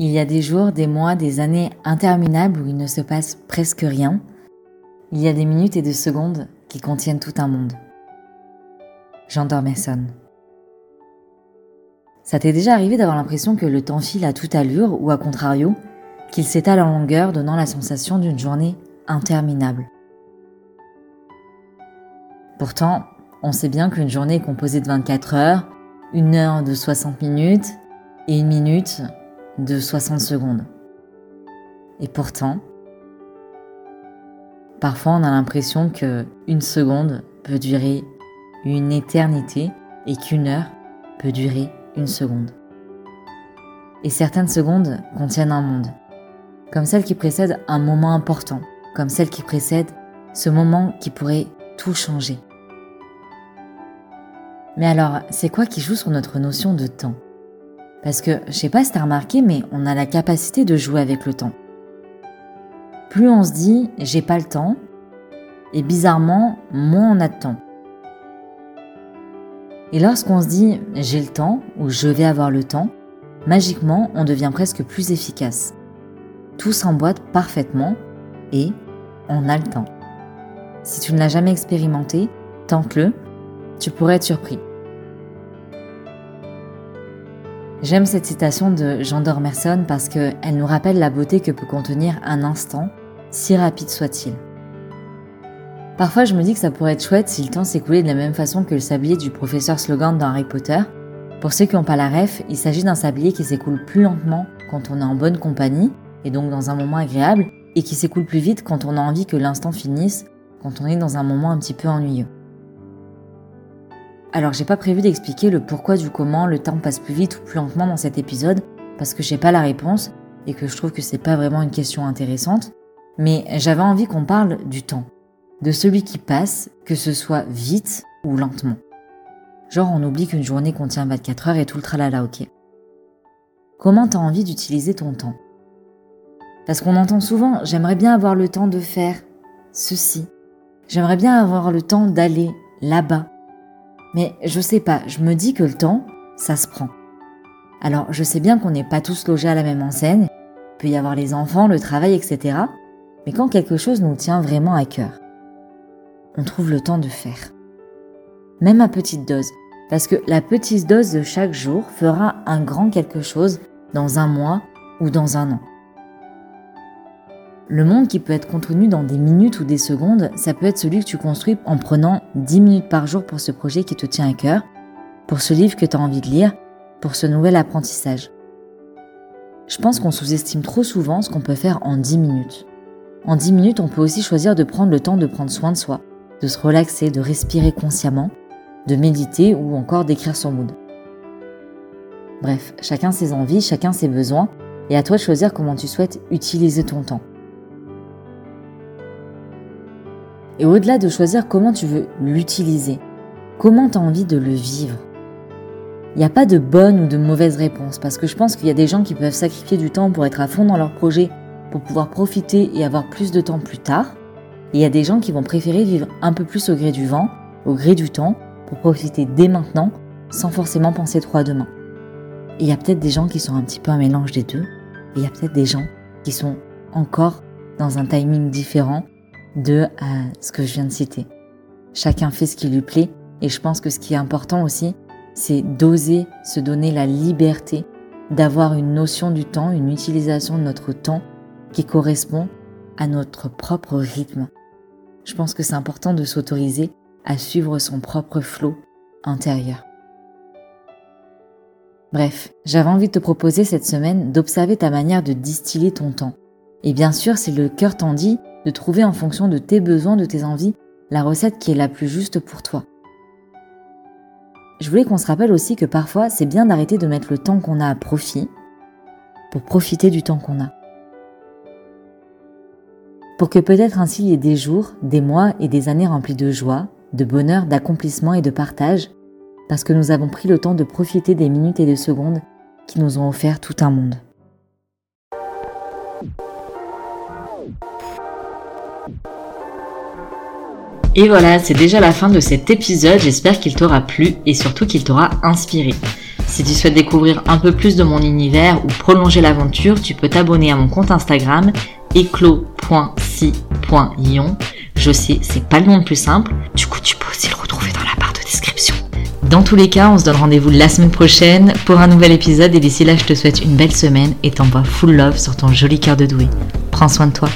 Il y a des jours, des mois, des années interminables où il ne se passe presque rien. Il y a des minutes et des secondes qui contiennent tout un monde. J'endors mes sonnes. Ça t'est déjà arrivé d'avoir l'impression que le temps file à toute allure ou à contrario, qu'il s'étale en longueur donnant la sensation d'une journée interminable? Pourtant, on sait bien qu'une journée est composée de 24 heures, une heure de 60 minutes et une minute de 60 secondes. Et pourtant, parfois on a l'impression que une seconde peut durer une éternité et qu'une heure peut durer une seconde. Et certaines secondes contiennent un monde, comme celle qui précède un moment important, comme celle qui précède ce moment qui pourrait tout changer. Mais alors, c'est quoi qui joue sur notre notion de temps? Parce que, je sais pas si t'as remarqué, mais on a la capacité de jouer avec le temps. Plus on se dit j'ai pas le temps, et bizarrement, moins on a de temps. Et lorsqu'on se dit j'ai le temps ou je vais avoir le temps, magiquement, on devient presque plus efficace. Tout s'emboîte parfaitement et on a le temps. Si tu ne l'as jamais expérimenté, tente-le, tu pourrais être surpris. J'aime cette citation de Jean Dormerson parce qu'elle nous rappelle la beauté que peut contenir un instant, si rapide soit-il. Parfois, je me dis que ça pourrait être chouette si le temps s'écoulait de la même façon que le sablier du professeur Slogan dans Harry Potter. Pour ceux qui n'ont pas la ref, il s'agit d'un sablier qui s'écoule plus lentement quand on est en bonne compagnie, et donc dans un moment agréable, et qui s'écoule plus vite quand on a envie que l'instant finisse, quand on est dans un moment un petit peu ennuyeux. Alors j'ai pas prévu d'expliquer le pourquoi du comment le temps passe plus vite ou plus lentement dans cet épisode, parce que j'ai pas la réponse et que je trouve que c'est pas vraiment une question intéressante, mais j'avais envie qu'on parle du temps, de celui qui passe, que ce soit vite ou lentement. Genre on oublie qu'une journée contient 24 heures et tout le tralala, ok. Comment t'as envie d'utiliser ton temps? Parce qu'on entend souvent j'aimerais bien avoir le temps de faire ceci, j'aimerais bien avoir le temps d'aller là-bas, mais je sais pas, je me dis que le temps, ça se prend. Alors, je sais bien qu'on n'est pas tous logés à la même enseigne, il peut y avoir les enfants, le travail, etc. Mais quand quelque chose nous tient vraiment à cœur, on trouve le temps de faire. Même à petite dose, parce que la petite dose de chaque jour fera un grand quelque chose dans un mois ou dans un an. Le monde qui peut être contenu dans des minutes ou des secondes, ça peut être celui que tu construis en prenant 10 minutes par jour pour ce projet qui te tient à cœur, pour ce livre que tu as envie de lire, pour ce nouvel apprentissage. Je pense qu'on sous-estime trop souvent ce qu'on peut faire en 10 minutes. En 10 minutes, on peut aussi choisir de prendre le temps de prendre soin de soi, de se relaxer, de respirer consciemment, de méditer ou encore d'écrire son mood. Bref, chacun ses envies, chacun ses besoins, et à toi de choisir comment tu souhaites utiliser ton temps. Et au-delà de choisir comment tu veux l'utiliser, comment tu as envie de le vivre. Il n'y a pas de bonne ou de mauvaise réponse parce que je pense qu'il y a des gens qui peuvent sacrifier du temps pour être à fond dans leur projet, pour pouvoir profiter et avoir plus de temps plus tard. Il y a des gens qui vont préférer vivre un peu plus au gré du vent, au gré du temps, pour profiter dès maintenant, sans forcément penser trop à demain. Il y a peut-être des gens qui sont un petit peu un mélange des deux, il y a peut-être des gens qui sont encore dans un timing différent de ce que je viens de citer. Chacun fait ce qui lui plaît et je pense que ce qui est important aussi, c'est d'oser se donner la liberté d'avoir une notion du temps, une utilisation de notre temps qui correspond à notre propre rythme. Je pense que c'est important de s'autoriser à suivre son propre flot intérieur. Bref, j'avais envie de te proposer cette semaine d'observer ta manière de distiller ton temps. Et bien sûr, si le cœur t'en dit, de trouver en fonction de tes besoins, de tes envies, la recette qui est la plus juste pour toi. Je voulais qu'on se rappelle aussi que parfois c'est bien d'arrêter de mettre le temps qu'on a à profit pour profiter du temps qu'on a. Pour que peut-être ainsi il y ait des jours, des mois et des années remplis de joie, de bonheur, d'accomplissement et de partage, parce que nous avons pris le temps de profiter des minutes et des secondes qui nous ont offert tout un monde. Et voilà, c'est déjà la fin de cet épisode. J'espère qu'il t'aura plu et surtout qu'il t'aura inspiré. Si tu souhaites découvrir un peu plus de mon univers ou prolonger l'aventure, tu peux t'abonner à mon compte Instagram éclos.si.ion. Je sais, c'est pas le nom le plus simple. Du coup, tu peux aussi le retrouver dans la barre de description. Dans tous les cas, on se donne rendez-vous la semaine prochaine pour un nouvel épisode et d'ici là, je te souhaite une belle semaine et t'envoie full love sur ton joli cœur de doué. Prends soin de toi.